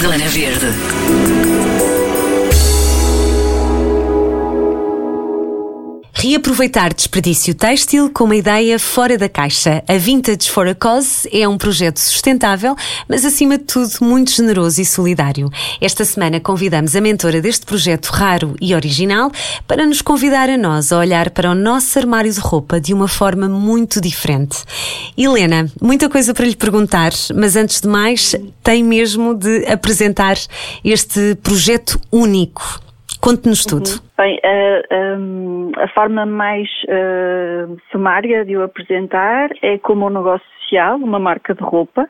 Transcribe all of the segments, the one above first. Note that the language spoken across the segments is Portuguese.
Zona Verde. Reaproveitar desperdício têxtil com uma ideia fora da caixa. A Vintage for a Cause é um projeto sustentável, mas acima de tudo muito generoso e solidário. Esta semana convidamos a mentora deste projeto raro e original para nos convidar a nós a olhar para o nosso armário de roupa de uma forma muito diferente. Helena, muita coisa para lhe perguntar, mas antes de mais, tem mesmo de apresentar este projeto único. Conte-nos tudo. Uhum. Bem, a, a, a forma mais uh, sumária de o apresentar é como um negócio social, uma marca de roupa,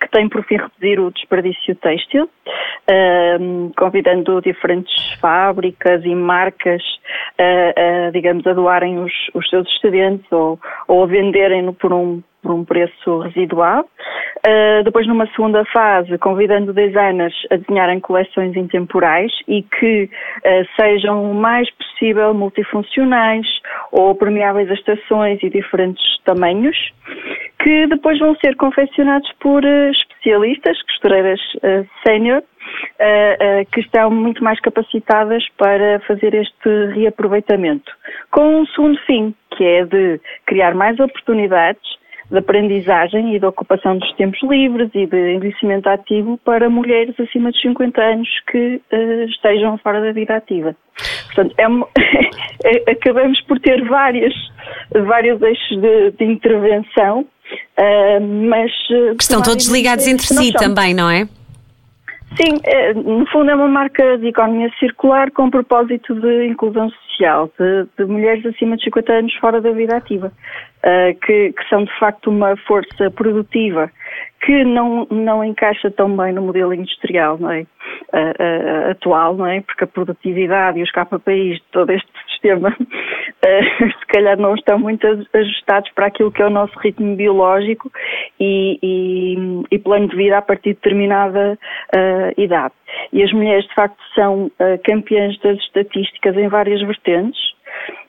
que tem por fim reduzir o desperdício têxtil, uh, convidando diferentes fábricas e marcas, uh, digamos, a doarem os, os seus excedentes ou, ou a venderem-no por um por um preço residual. Uh, depois, numa segunda fase, convidando designers a desenharem coleções intemporais e que uh, sejam o mais possível multifuncionais ou permeáveis a estações e diferentes tamanhos, que depois vão ser confeccionados por uh, especialistas, costureiras uh, sénior, que estão muito mais capacitadas para fazer este reaproveitamento. Com um segundo fim, que é de criar mais oportunidades de aprendizagem e de ocupação dos tempos livres e de envelhecimento ativo para mulheres acima de 50 anos que uh, estejam fora da vida ativa. Portanto, é, é, acabamos por ter várias, vários eixos de, de intervenção, uh, mas... Uh, que estão todos ligados entre si também, não é? Sim, no fundo é uma marca de economia circular com propósito de inclusão social, de, de mulheres acima de 50 anos fora da vida ativa uh, que, que, são de facto uma força produtiva que não, não encaixa tão bem no modelo industrial não é? Uh, uh, atual, não é? porque a produtividade e os KPIs de todo este sistema se calhar não estão muito ajustados para aquilo que é o nosso ritmo biológico e, e, e plano de vida a partir de determinada idade. E as mulheres de facto são campeãs das estatísticas em várias vertentes,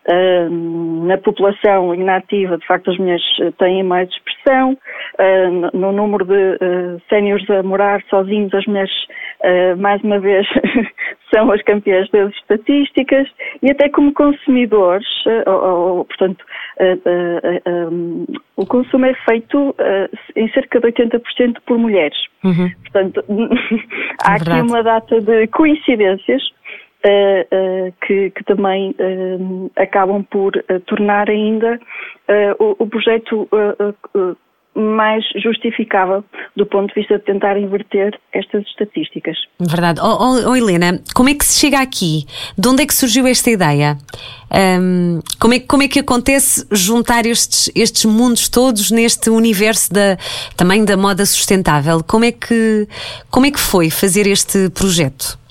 Uh, na população inativa, de facto, as mulheres eh, têm mais expressão. Uh, no, número de uh, séniores a morar sozinhos, as mulheres, mais uma vez, são as campeãs das estatísticas. E até como consumidores, ou, ou, portanto, um, o consumo é feito em cerca de 80% por mulheres. Uhum. Portanto, há é aqui uma data de coincidências que, que, também uh, acabam por tornar ainda o, o, projeto mais justificável do ponto de vista de tentar inverter estas estatísticas. Verdade. Oh, oh, oh, Helena, como é que se chega aqui? De onde é que surgiu esta ideia? Um, como, é, como é que acontece juntar estes, estes mundos todos neste universo da, também da moda sustentável? Como é, que, como é que foi fazer este projeto?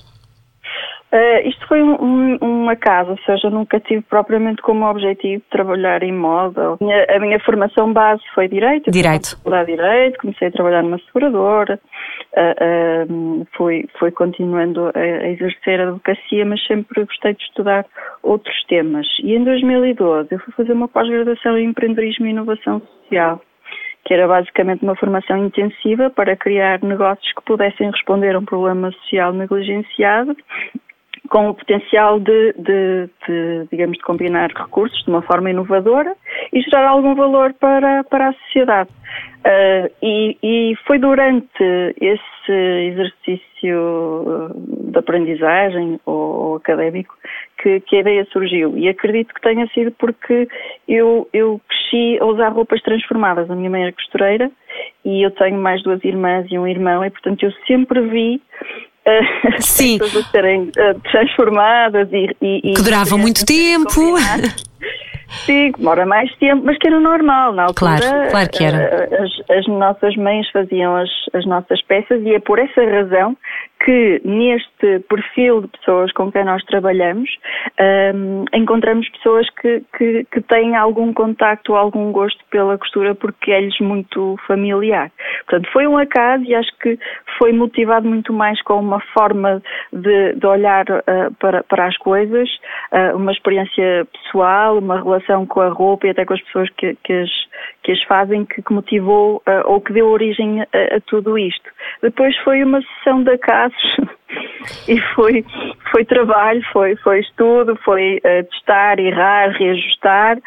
Uh, isto foi um, um, uma casa, ou seja, nunca tive propriamente como objetivo trabalhar em moda. A minha, a minha formação base foi Direito. Direito. Direito, comecei a trabalhar numa seguradora, uh, uh, fui, fui continuando a, a, exercer a advocacia, mas sempre gostei de estudar outros temas. E em 2012 eu fui fazer uma pós-graduação em empreendedorismo e inovação social que era basicamente uma formação intensiva para criar negócios que pudessem responder a um problema social negligenciado com o potencial de, de, de, digamos, de combinar recursos de uma forma inovadora e gerar algum valor para, para a sociedade. Uh, e, e, foi durante esse exercício de aprendizagem ou, ou académico que, que, a ideia surgiu. E acredito que tenha sido porque eu, eu cresci a usar roupas transformadas. A minha mãe era costureira e eu tenho mais duas irmãs e um irmão, e portanto eu sempre vi Sim. as pessoas serem eh, transformadas e, e, que duravam muito tempo. Sim, demora mais tempo, mas que era normal na altura. Claro, claro que era. Eh, as, as nossas mães faziam as, as nossas peças e é por essa razão que neste perfil de pessoas com quem nós trabalhamos um, encontramos pessoas que, que, que, têm algum contacto algum gosto pela costura porque é-lhes muito familiar. Portanto, foi um acaso e acho que foi motivado muito mais com uma forma de, de olhar uh, para, para as coisas, uh, uma experiência pessoal, uma relação com a roupa e até com as pessoas que, que, as, que as fazem, que, que motivou uh, ou que deu origem a, a, tudo isto. Depois foi uma sessão de e foi, foi trabalho, foi, foi estudo, foi testar, errar, reajustar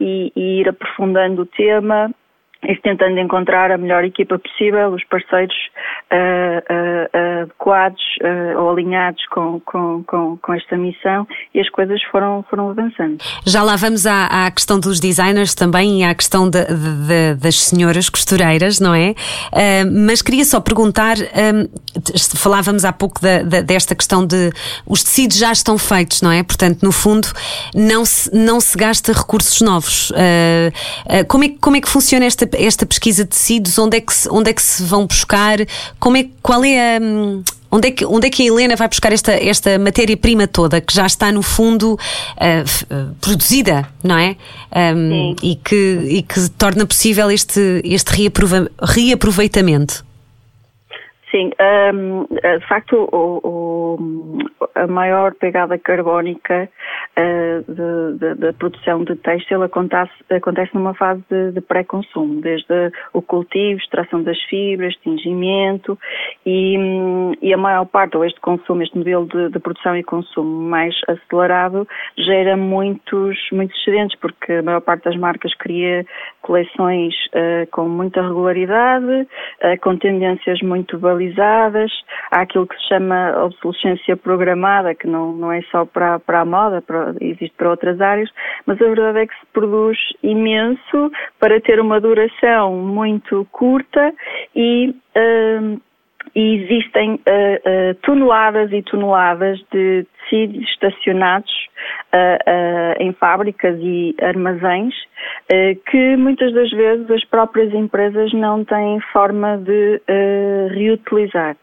e, e ir aprofundando o tema e tentando encontrar a melhor equipa possível, os parceiros uh, uh, adequados uh, ou alinhados com, com, com, com, esta missão e as coisas foram, foram avançando. Já lá vamos à, à questão dos designers também e à questão de, de, de, das senhoras costureiras, não é? mas queria só perguntar, falávamos há pouco desta questão de os tecidos já estão feitos, não é? Portanto, no fundo, não se, não se gasta recursos novos. como, é, como é que funciona esta esta pesquisa de tecidos, onde é que se, onde é que se vão buscar? Como é, qual é a. Onde é, que, onde é que a Helena vai buscar esta, esta matéria-prima toda que já está, no fundo, uh, produzida, não é? Um, e, que, e que torna possível este, este reaprova reaproveitamento? Sim, um, de facto, o, o, a maior pegada carbónica uh, da produção de têxtil acontece, acontece numa fase de, de pré-consumo, desde o cultivo, extração das fibras, tingimento e, e, a maior parte, ou este consumo, este modelo de, de, produção e consumo mais acelerado gera muitos, muitos excedentes, porque a maior parte das marcas cria coleções uh, com muita regularidade, uh, com tendências muito há aquilo que se chama obsolescência programada, que não, não é só para, para a moda, para, existe para outras áreas, mas a verdade é que se produz imenso para ter uma duração muito curta e uh, e existem uh, uh, toneladas e toneladas de tecidos estacionados uh, em fábricas e armazéns que muitas das vezes as próprias empresas não têm forma de reutilizar.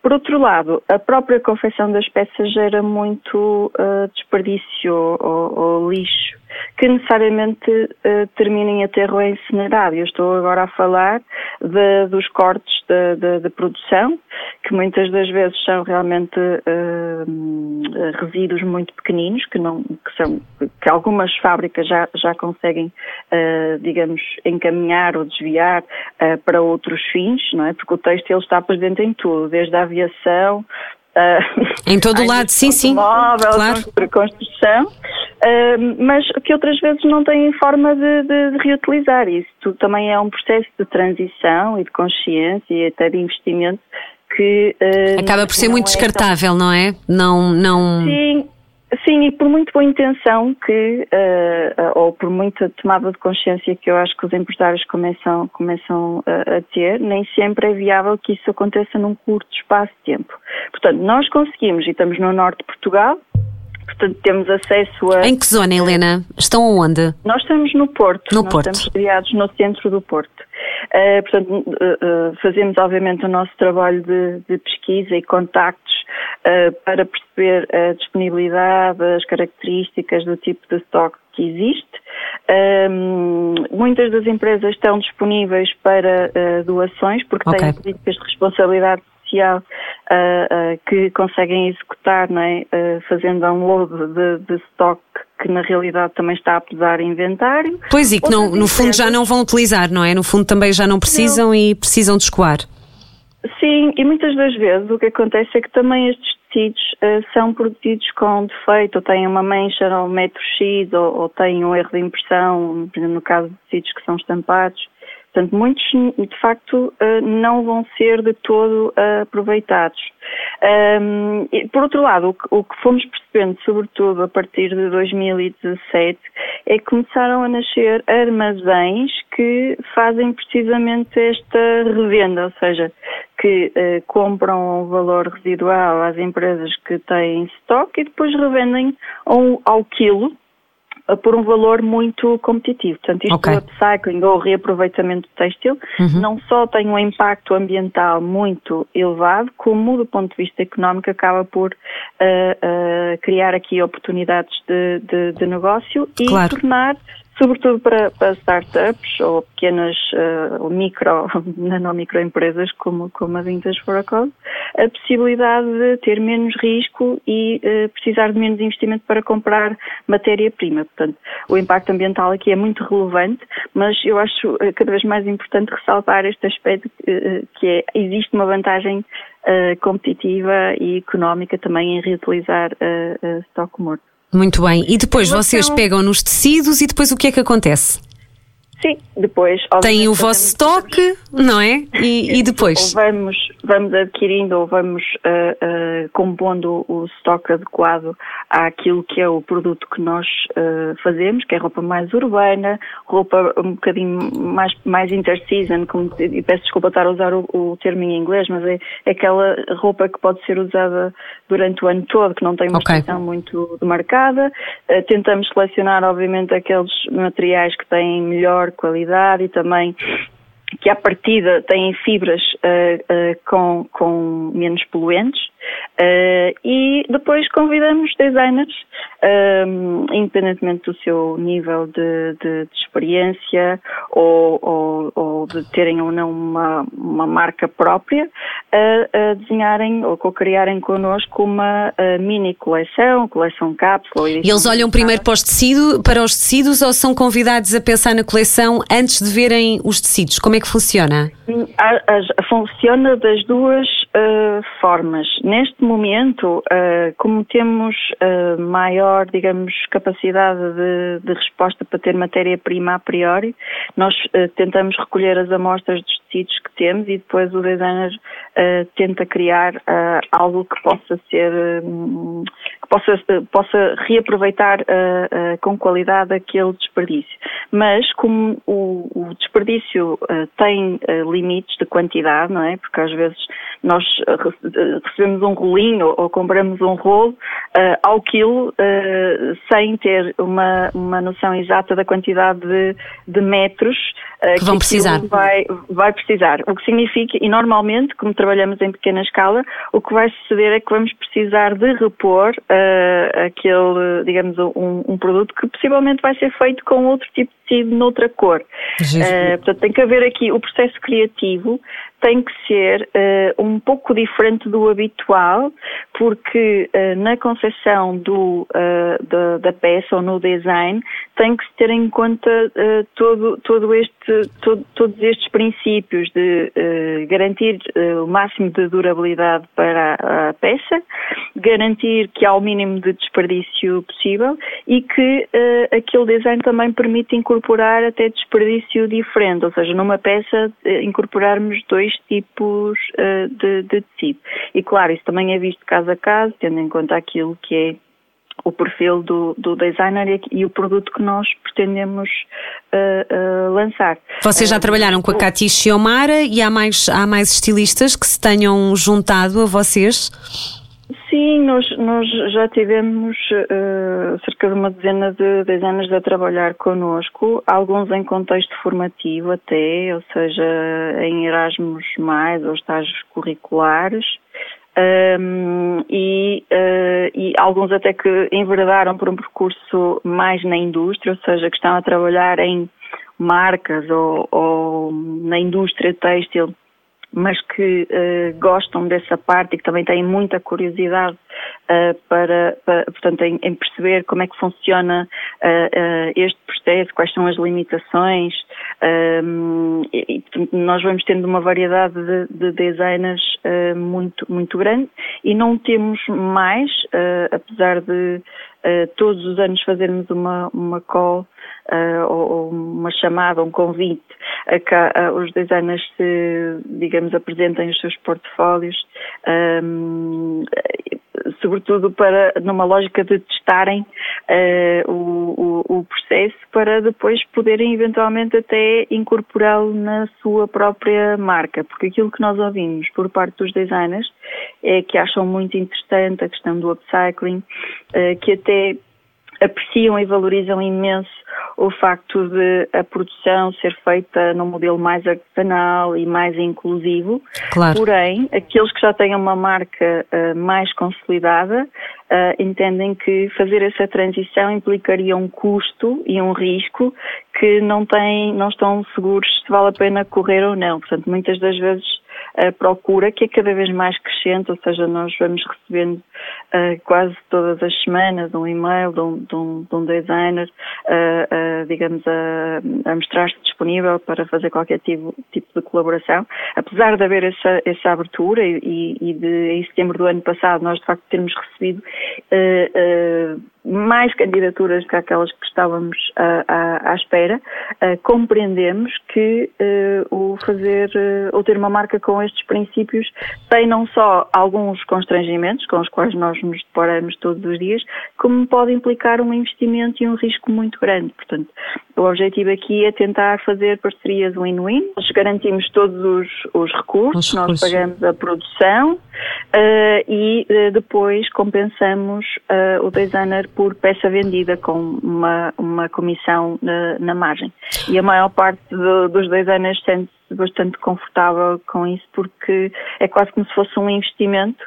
Por outro lado, a própria confecção das peças gera muito desperdício ou, ou, lixo que necessariamente uh, terminem aterro ou incinerado. Eu estou agora a falar de, dos cortes de, produção, que muitas das vezes são realmente uh, resíduos muito pequeninos, que, não, que, são, que algumas fábricas já, já conseguem, uh, digamos, encaminhar ou desviar para outros fins, não é? Porque o texto ele está presente em tudo, desde a aviação, em todo o lado, sim, sim. Móvel, claro. construção, uh, mas que outras vezes não têm forma de, de, de, reutilizar. Isso também é um processo de transição e de consciência e até de investimento que. Uh, Acaba por ser muito é descartável, tão... não é? Não, não. Sim, Sim, e por muito boa intenção que, uh, ou por muita tomada de consciência que eu acho que os empresários começam, começam uh, a ter, nem sempre é viável que isso aconteça num curto espaço de tempo. Portanto, nós conseguimos, e estamos no norte de Portugal, portanto temos acesso a... Em que zona, Helena? Estão onde? Nós estamos no Porto. No nós Porto. estamos criados no centro do Porto. Uh, portanto, fazemos obviamente o nosso trabalho de, de pesquisa e contactos uh, para perceber a disponibilidade, as características do tipo de stock que existe. Um, muitas das empresas estão disponíveis para uh, doações porque okay. têm políticas de responsabilidade social uh, uh, que conseguem executar, não é? fazendo download de, de stock que na realidade também está a pesar inventário. Pois e que não, no fundo já não vão utilizar, não é? No fundo também já não precisam não. e precisam de escoar. Sim, e muitas das vezes o que acontece é que também estes tecidos uh, são produzidos com defeito, ou têm uma mancha no metro X, ou, ou têm um erro de impressão, no caso de tecidos que são estampados. Portanto, muitos, de facto, eh, não vão ser de todo eh, aproveitados. por outro lado, o que fomos percebendo, sobretudo a partir de 2017, é que começaram a nascer armazéns que fazem precisamente esta revenda, ou seja, que uh, compram um valor residual às empresas que têm estoque e depois revendem ao quilo por um valor muito competitivo. Portanto, isto okay. do upcycling ou reaproveitamento têxtil uhum. não só tem um impacto ambiental muito elevado, como do ponto de vista económico acaba por uh, uh, criar aqui oportunidades de, de, de negócio e claro. tornar sobretudo para, para startups ou pequenas uh, ou micro, não microempresas como, como a Vintage for a a possibilidade de ter menos risco e uh, precisar de menos investimento para comprar matéria-prima. Portanto, o impacto ambiental aqui é muito relevante, mas eu acho uh, cada vez mais importante ressaltar este aspecto que é, existe uma vantagem competitiva e económica também em reutilizar uh, estoque morto. Muito bem. E depois vocês pegam nos tecidos e depois o que é que acontece? Sim, depois. Tem o vosso estoque, não é? E, e depois? Vamos, vamos adquirindo ou vamos uh, uh, compondo o estoque adequado àquilo que é o produto que nós uh, fazemos, que é roupa mais urbana, roupa um bocadinho mais, mais interseason, como, e peço desculpa estar a usar o, o termo em inglês, mas é, é, aquela roupa que pode ser usada durante o ano todo, que não tem uma okay. muito demarcada. tentamos selecionar, obviamente, aqueles materiais que têm melhor qualidade e também que à partida têm fibras uh, uh, com, com menos poluentes uh, e depois convidamos designers, independentemente do seu nível de, de, de experiência ou, ou, ou, de terem ou não uma, uma marca própria, a, a desenharem ou co-criarem connosco uma mini coleção, coleção cápsula. E eles olham primeiro para os, tecido, para os tecidos ou são convidados a pensar na coleção antes de verem os tecidos? Como é que funciona? funciona das duas uh, formas. Neste momento, uh, como temos uh, maior, digamos, capacidade de, de resposta para ter matéria-prima a priori, nós tentamos recolher as amostras dos tecidos que temos e depois o designer tenta criar algo que possa ser, um, que possa, possa reaproveitar com qualidade aquele desperdício. Mas como o, o desperdício tem limites de quantidade, não é? Porque às vezes nós recebemos um rolinho ou compramos um rolo uh, ao quilo uh, sem ter uma, uma noção exata da quantidade de, de metros uh, que, que vão precisar. Vai, vai precisar. O que significa, e normalmente, como trabalhamos em pequena escala, o que vai suceder é que vamos precisar de repor aquele, digamos, um, um, produto que possivelmente vai ser feito com outro tipo de tecido noutra cor. portanto, tem que haver aqui o processo criativo tem que ser uh, um pouco diferente do habitual, porque uh, na concepção do, uh, da, da, peça ou no design tem que se ter em conta todo, todo este, todo, todos estes princípios de garantir o máximo de durabilidade para a, a, peça, garantir que há o mínimo de desperdício possível e que aquele design também permite incorporar até desperdício diferente, ou seja, numa peça incorporarmos dois tipos uh, de, de tecido. E claro, isso também é visto caso a caso, tendo em conta aquilo que é o perfil do, do designer e, e, o produto que nós pretendemos uh, uh, lançar. Vocês já uh, trabalharam com a Katy Xiomara e há mais, há mais estilistas que se tenham juntado a vocês? Sim, nós, nós já tivemos uh, cerca de uma dezena de designers a trabalhar connosco, alguns em contexto formativo até, ou seja, em Erasmus mais ou estágios curriculares, um, ehm, e, uh, e, alguns até que enverdaram por um percurso mais na indústria, ou seja, que estão a trabalhar em marcas ou, ou na indústria têxtil mas que uh, gostam dessa parte e que também têm muita curiosidade uh, para, para, portanto, em, em, perceber como é que funciona uh, este processo, quais são as limitações. Ehm, e, portanto, nós vamos tendo uma variedade de, de designers muito, muito grande e não temos mais, apesar de todos os anos fazermos uma, uma call uh, ou uma chamada, um convite a que os designers se, digamos, apresentem os seus portfólios, um, sobretudo para, numa lógica de testarem uh, o, o, o, processo para depois poderem eventualmente até incorporá-lo na sua própria marca, porque aquilo que nós ouvimos por parte dos designers é que acham muito interessante a questão do upcycling, uh, que até apreciam e valorizam imenso o facto de a produção ser feita num modelo mais artesanal e mais inclusivo. Claro. Porém, aqueles que já têm uma marca uh, mais consolidada uh, entendem que fazer essa transição implicaria um custo e um risco que não têm, não estão seguros se vale a pena correr ou não. Portanto, muitas das vezes a procura, que é cada vez mais crescente, ou seja, nós vamos recebendo uh, quase todas as semanas um e-mail de um, de um, de um designer, uh, uh, digamos, a, a mostrar-se disponível para fazer qualquer tipo, tipo de colaboração. Apesar de haver essa, essa abertura e, e de, em setembro do ano passado, nós de facto termos recebido mais candidaturas que aquelas que estávamos à, à espera, uh, compreendemos que uh, o fazer uh, ou ter uma marca com estes princípios tem não só alguns constrangimentos com os quais nós nos deparamos todos os dias, como pode implicar um investimento e um risco muito grande. Portanto, o objetivo aqui é tentar fazer parcerias win-win. Nós garantimos todos os, os recursos, os nós pagamos a produção e depois compensamos o designer por peça vendida com uma, uma comissão na, na margem. E a maior parte do, dos designers sente-se bastante confortável com isso porque é quase como se fosse um investimento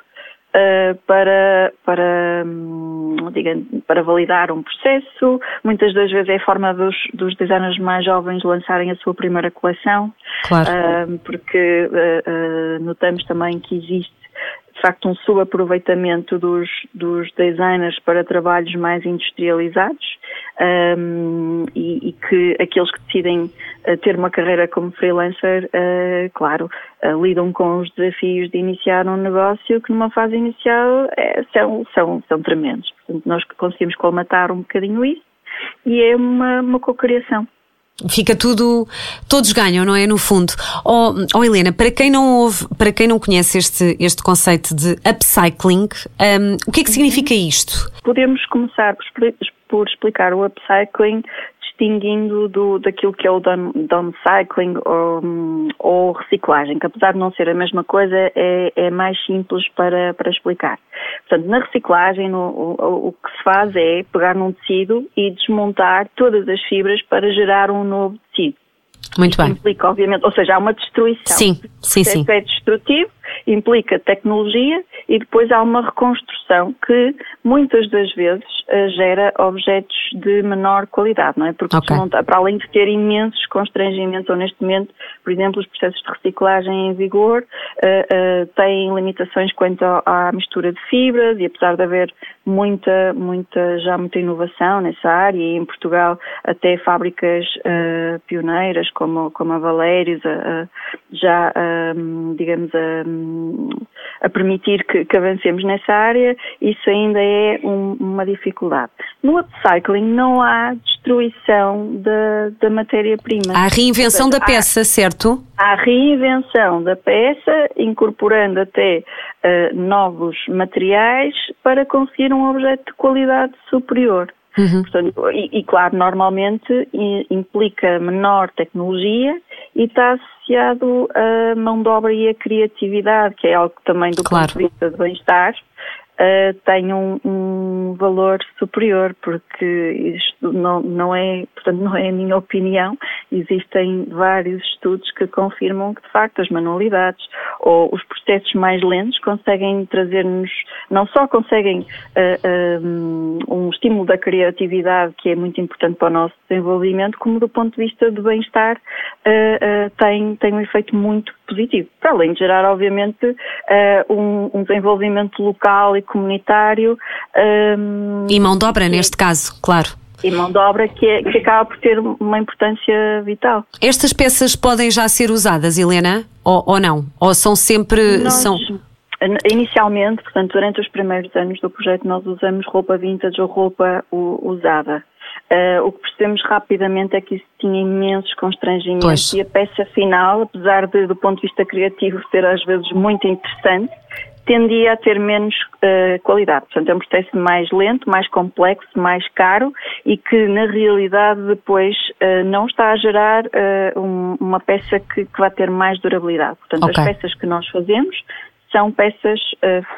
Uh, para, para, hum, digamos, para validar um processo. Muitas das vezes é a forma dos, dos designers mais jovens lançarem a sua primeira coleção, claro. uh, porque uh, notamos também que existe de facto um subaproveitamento dos, dos designers para trabalhos mais industrializados um, e, e, que aqueles que decidem uh, ter uma carreira como freelancer, uh, claro, uh, lidam com os desafios de iniciar um negócio que numa fase inicial é, são, são, são tremendos. Portanto, nós conseguimos colmatar um bocadinho isso e é uma, uma cocriação. Fica tudo, todos ganham, não é? No fundo. Oh, oh Helena, para quem não ouve, para quem não conhece este, este conceito de upcycling, um, o que é que significa isto? Podemos começar por, por explicar o upcycling distinguindo do, daquilo que é o downcycling ou, reciclagem, que apesar de não ser a mesma coisa, é, é mais simples para, para explicar. Portanto, na reciclagem, no, o, o, que se faz é pegar num tecido e desmontar todas as fibras para gerar um novo tecido. Muito bem. Implica, obviamente, ou seja, há uma destruição. Sim, sim, sim. É destrutivo, implica tecnologia e depois há uma reconstrução que muitas das vezes uh, gera objetos de menor qualidade, não é? Porque okay. para além de ter imensos constrangimentos, ou neste momento, por exemplo, os processos de reciclagem em vigor uh, uh, têm limitações quanto à mistura de fibras e apesar de haver muita, muita, já muita inovação nessa área e em Portugal até fábricas pioneiras como, como a Valérios já, digamos, a a permitir que, que, avancemos nessa área, isso ainda é um, uma dificuldade. No upcycling não há destruição da, da matéria-prima. Há reinvenção da peça, há, certo? Há reinvenção da peça, incorporando até uh, novos materiais para conseguir um objeto de qualidade superior. Uhum. Portanto, e, e, claro, normalmente implica menor tecnologia e está associado a mão de obra e a criatividade, que é algo também do claro. ponto de vista de bem-estar uh, tem um, um, valor superior, porque isto não, não é, portanto, não é a minha opinião. Existem vários estudos que confirmam que, de facto, as manualidades ou os processos mais lentos conseguem trazer-nos, não só conseguem uh, uh, um estímulo da criatividade, que é muito importante para o nosso desenvolvimento, como do ponto de vista do bem-estar, tem, tem um efeito muito positivo. Para além de gerar, obviamente, um, um desenvolvimento local e comunitário. Um, e mão de obra, neste caso, claro. E mão de obra que, é, que acaba por ter uma importância vital. Estas peças podem já ser usadas, Helena, ou, ou não? Ou são sempre. Nós, são... Inicialmente, portanto, durante os primeiros anos do projeto, nós usamos roupa vintage ou roupa usada. Uh, o que percebemos rapidamente é que isso tinha imensos constrangimentos pois. e a peça final, apesar de, do ponto de vista criativo, ser às vezes muito interessante, tendia a ter menos uh, qualidade. Portanto, é um processo mais lento, mais complexo, mais caro e que, na realidade, depois uh, não está a gerar uh, um, uma peça que, que vai ter mais durabilidade. Portanto, okay. as peças que nós fazemos são peças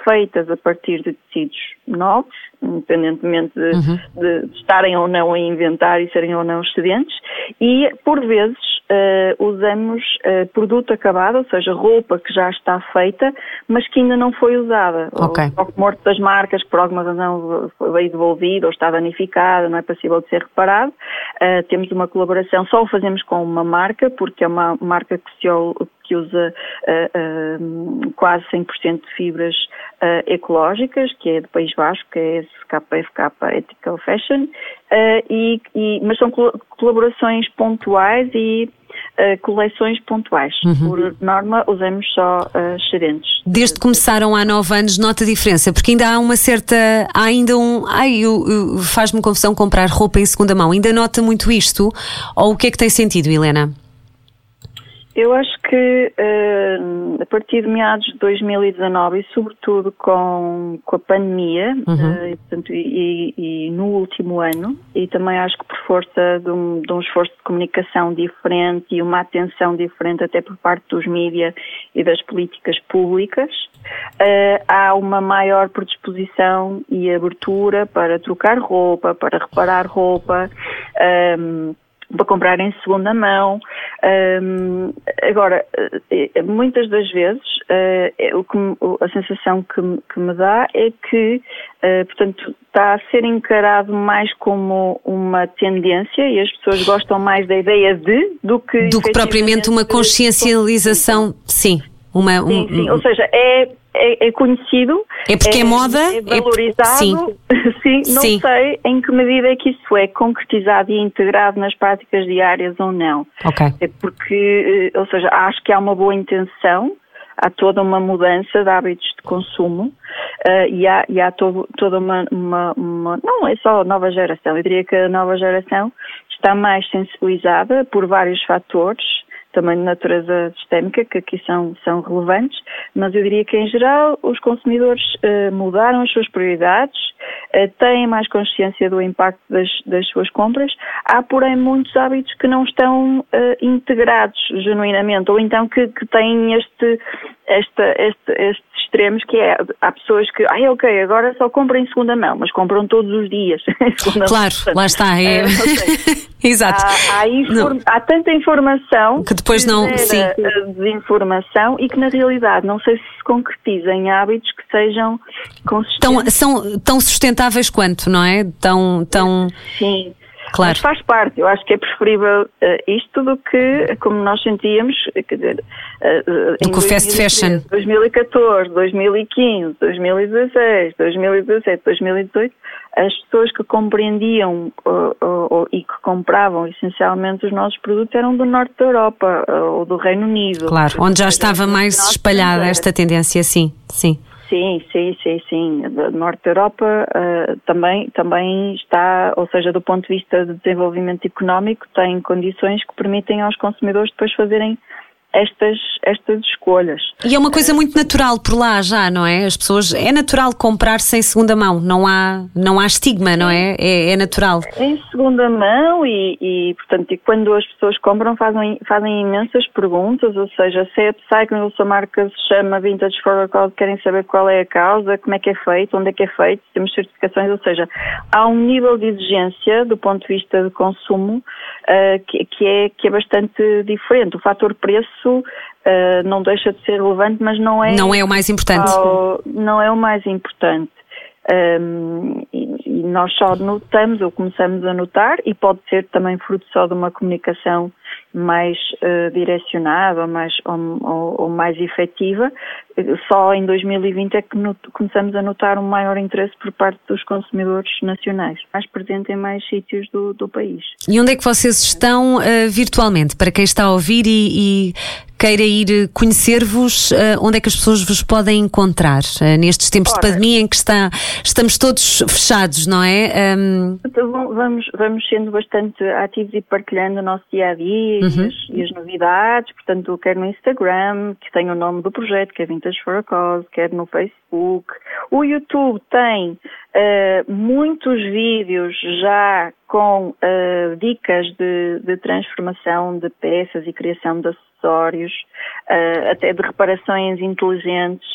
feitas a partir de tecidos novos, independentemente de, uhum. de, de, estarem ou não a inventar e serem ou não excedentes, e por vezes uh, usamos uh, produto acabado, ou seja, roupa que já está feita, mas que ainda não foi usada. Okay. O morto das marcas, que por alguma razão foi devolvido ou está danificada, não é possível de ser reparado. Uh, temos uma colaboração, só o fazemos com uma marca, porque é uma marca que se que usa uh, uh, quase 100% de fibras uh, ecológicas, que é do País Basco, que é SKFK Ethical Fashion, e, e, mas são colaborações pontuais e coleções pontuais. Uhum. Por norma, usamos só uh, Desde que começaram há nove anos, nota a diferença, porque ainda há uma certa. Há ainda um. Ai, faz-me confusão comprar roupa em segunda mão. Ainda nota muito isto? Ou o que é que tem sentido, Helena? Eu acho que uh, a partir de meados de 2019 e sobretudo com, com a pandemia uhum. uh, e, portanto, e, e, no último ano e também acho que por força de um, de um, esforço de comunicação diferente e uma atenção diferente até por parte dos mídias e das políticas públicas uh, há uma maior predisposição e abertura para trocar roupa, para reparar roupa um, para comprar em segunda mão. Um, agora, eh, muitas das vezes, uh, o que, a sensação que, que, me dá é que, uh, portanto, está a ser encarado mais como uma tendência e as pessoas gostam mais da ideia de do que. Do que propriamente uma consciencialização, sim. Uma, um, sim, sim. Ou seja, é é, é, conhecido. É porque é, é moda? É valorizado. É, sim. sim, não sim. sei em que medida é que isso é concretizado e integrado nas práticas diárias ou não. Ok. É porque, eh, ou seja, acho que há uma boa intenção, há toda uma mudança de hábitos de consumo uh, e há, e há todo, toda uma, uma, uma, Não é só a nova geração, eu diria que a nova geração está mais sensibilizada por vários fatores também de natureza sistémica, que aqui são, são relevantes, mas eu diria que, em geral, os consumidores uh, mudaram as suas prioridades, uh, têm mais consciência do impacto das, das, suas compras. Há, porém, muitos hábitos que não estão uh, integrados genuinamente, ou então que, que têm este, esta, este, estes extremos, que é, há pessoas que, ai, ok, agora só compram em segunda mão, mas compram todos os dias. claro, mão. lá está. É... Exato. Há, há, há, tanta informação que depois não. Sim. desinformação e que na realidade não sei se se concretiza em hábitos que sejam consistentes. Tão, são tão sustentáveis quanto, não é? Tão, tão... Sim. Claro. Mas faz parte, eu acho que é preferível uh, isto do que como nós sentíamos, quer dizer, uh, do que o fast fashion. 2014, 2015, 2016, 2017, 2018, as pessoas que compreendiam uh, e que compravam essencialmente os nossos produtos eram do norte da Europa ou do Reino Unido. Claro, onde já estava mais espalhada esta tendência, sim, sim. Sim, sim, sim, sim. Do norte da Europa uh, também, também está, ou seja, do ponto de vista de desenvolvimento económico, tem condições que permitem aos consumidores depois fazerem estas, estas escolhas. E é uma coisa muito natural por lá já, não é? As pessoas é natural comprar sem segunda mão, não há, não há estigma, não é? É, é natural. Em segunda mão e, e, portanto, e quando as pessoas compram fazem, fazem imensas perguntas, ou seja, se é upcycling ou se a marca se chama Vintage for a Cause, querem saber qual é a causa, como é que é feito, onde é que é feito, temos certificações, ou seja, há um nível de exigência do ponto de vista de consumo uh, que, que, é, que é bastante diferente. O fator preço isso uh, não deixa de ser relevante, mas não é. Não é o mais importante. Ao, não é o mais importante. Um, e, e, nós só notamos ou começamos a notar, e pode ser também fruto só de uma comunicação mais uh, direcionada ou mais, ou, ou, ou, mais efetiva. Só em 2020 é que not, começamos a notar um maior interesse por parte dos consumidores nacionais, mais presente em mais sítios do, do país. E onde é que vocês estão uh, virtualmente? Para quem está a ouvir e, e queira ir conhecer-vos, uh, onde é que as pessoas vos podem encontrar nestes tempos Ora, de pandemia em que está, estamos todos fechados, não é? Um... Então, vamos, vamos sendo bastante ativos e partilhando o nosso dia a dia uhum. e, as, novidades, portanto, quer no Instagram, que tem o nome do projeto, que é Vintage for a Cause, quer no Facebook. O YouTube tem uh, muitos vídeos já com dicas de, de transformação de peças e criação de acessórios, uh, até de reparações inteligentes,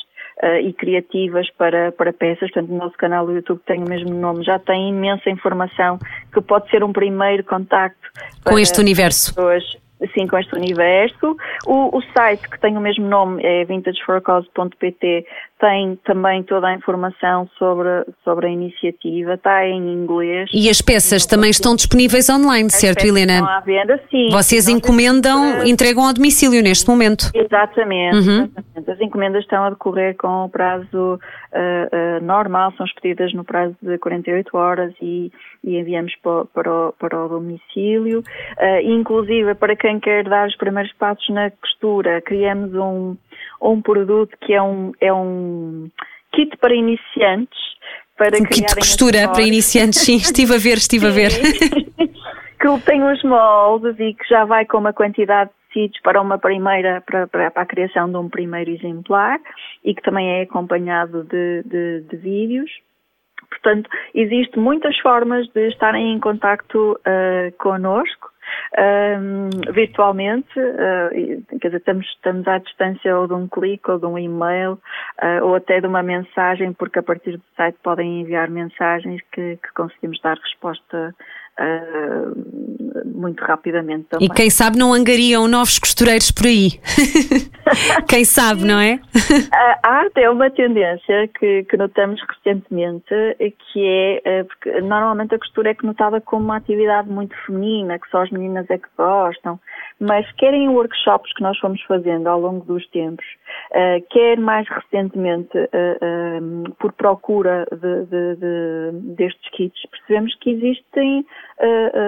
uh, e criativas para, para peças. Portanto, o nosso canal do YouTube tem o mesmo nome, já tem imensa informação que pode ser um primeiro contacto com este universo. Pessoas assim, com este universo. O, o site que tem o mesmo nome é vintageforcause.pt tem também toda a informação sobre, sobre a iniciativa, está em inglês. E as peças também estão disponíveis online, as certo, Helena? Estão à venda, sim. Vocês encomendam, entregam ao domicílio neste momento. Exatamente, uhum. exatamente. As encomendas estão a decorrer com o prazo uh, uh, normal, são expedidas no prazo de 48 horas e, e enviamos para, para, o, para o domicílio. Uh, inclusive, para quem quer dar os primeiros passos na costura, criamos um um produto que é um, é um kit para iniciantes. Para um kit de costura para iniciantes, sim, estive a ver, estive sim. a ver. que tem os moldes e que já vai com uma quantidade para uma primeira, para, para, para, a criação de um primeiro exemplar e que também é acompanhado de, de, de vídeos. Portanto, existem muitas formas de estarem em contacto uh, connosco um, virtualmente, uh, quer dizer, estamos, estamos à distância ou de um clique ou de um e-mail uh, ou até de uma mensagem, porque a partir do site podem enviar mensagens que, que conseguimos dar resposta Uh, muito rapidamente também. E quem sabe não angariam novos costureiros por aí. quem sabe, não é? A arte é uma tendência que, que notamos recentemente, que é, porque normalmente a costura é notada como uma atividade muito feminina, que só as meninas é que gostam, mas querem workshops que nós fomos fazendo ao longo dos tempos, uh, quer mais recentemente uh, uh, por procura de, de, de, destes kits, percebemos que existem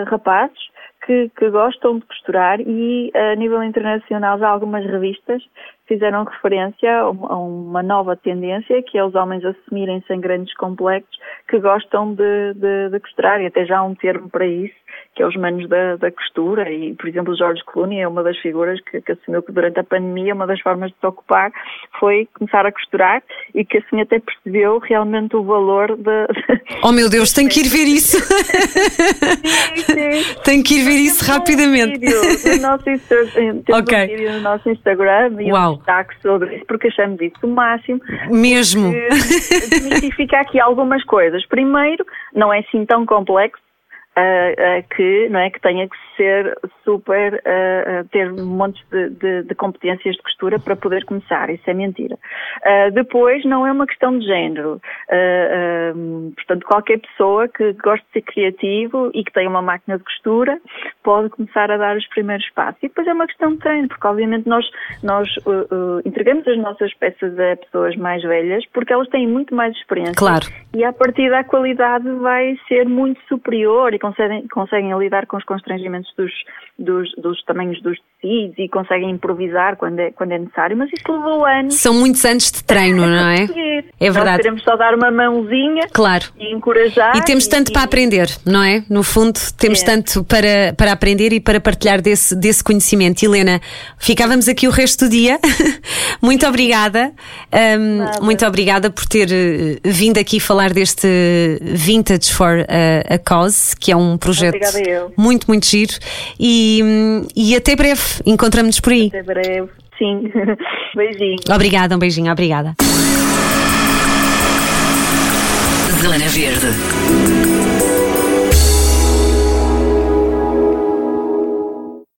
rapazes que, que, gostam de costurar e a nível internacional já algumas revistas fizeram referência a uma nova tendência que é os homens assumirem-se em grandes complexos que gostam de, de, de costurar e até já há um termo para isso que é os manos da, da costura e, por exemplo, George Clooney é uma das figuras que, que, assumiu que durante a pandemia uma das formas de se ocupar foi começar a costurar e que assim até percebeu realmente o valor de... Oh meu Deus, tenho que ir ver isso! sim, sim. Tenho que ir ver isso rapidamente. Um vídeo no nosso, temos okay. um vídeo no nosso Instagram e Uau. um destaque sobre isso porque achamos isso o máximo. Mesmo! Significa aqui algumas coisas. Primeiro, não é assim tão complexo uh, que, não é, que tenha que ser super, uh, ter um monte de, de, de, competências de costura para poder começar. Isso é mentira. Uh, depois, não é uma questão de género. Uh, portanto, qualquer pessoa que goste de ser criativo e que tenha uma máquina de costura pode começar a dar os primeiros passos. E depois é uma questão de treino, porque obviamente nós, nós entregamos as nossas peças a pessoas mais velhas porque elas têm muito mais experiência. Claro. E a partir da qualidade vai ser muito superior e conseguem, conseguem lidar com os constrangimentos dos, dos, dos tamanhos dos tecidos e conseguem improvisar quando é, quando é necessário, mas isso levou anos. São muitos anos de treino, não é? é verdade. Nós queremos só dar uma mãozinha claro. e encorajar. E temos tanto e... para aprender, não é? No fundo, temos é. tanto para, para aprender e para partilhar desse, desse conhecimento. Helena, ficávamos aqui o resto do dia. muito obrigada. Um, muito obrigada por ter eh, vindo aqui falar deste Vintage for a, a Cause, que é um projeto muito, muito giro. E, e até breve. Encontramos-nos por aí. Até breve. Sim. beijinho. Obrigada, um beijinho. Obrigada. Zona Verde.